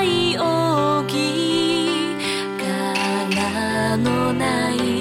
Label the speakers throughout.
Speaker 1: ない柄のない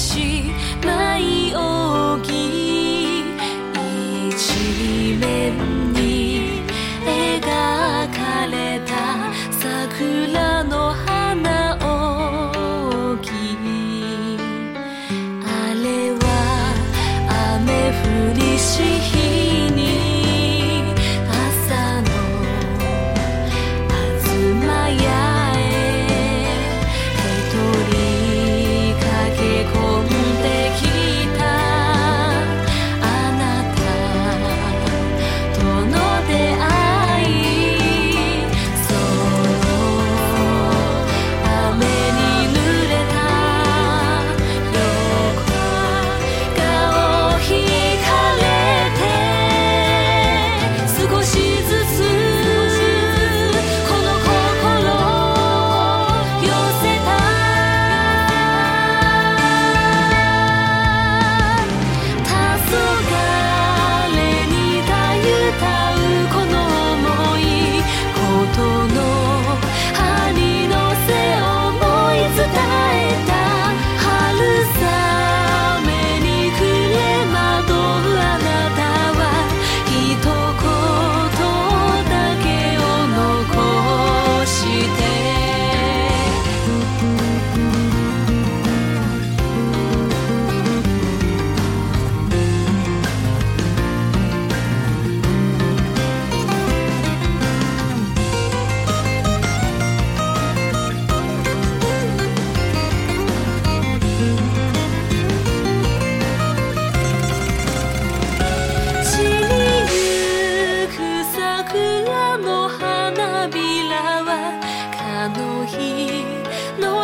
Speaker 1: 心。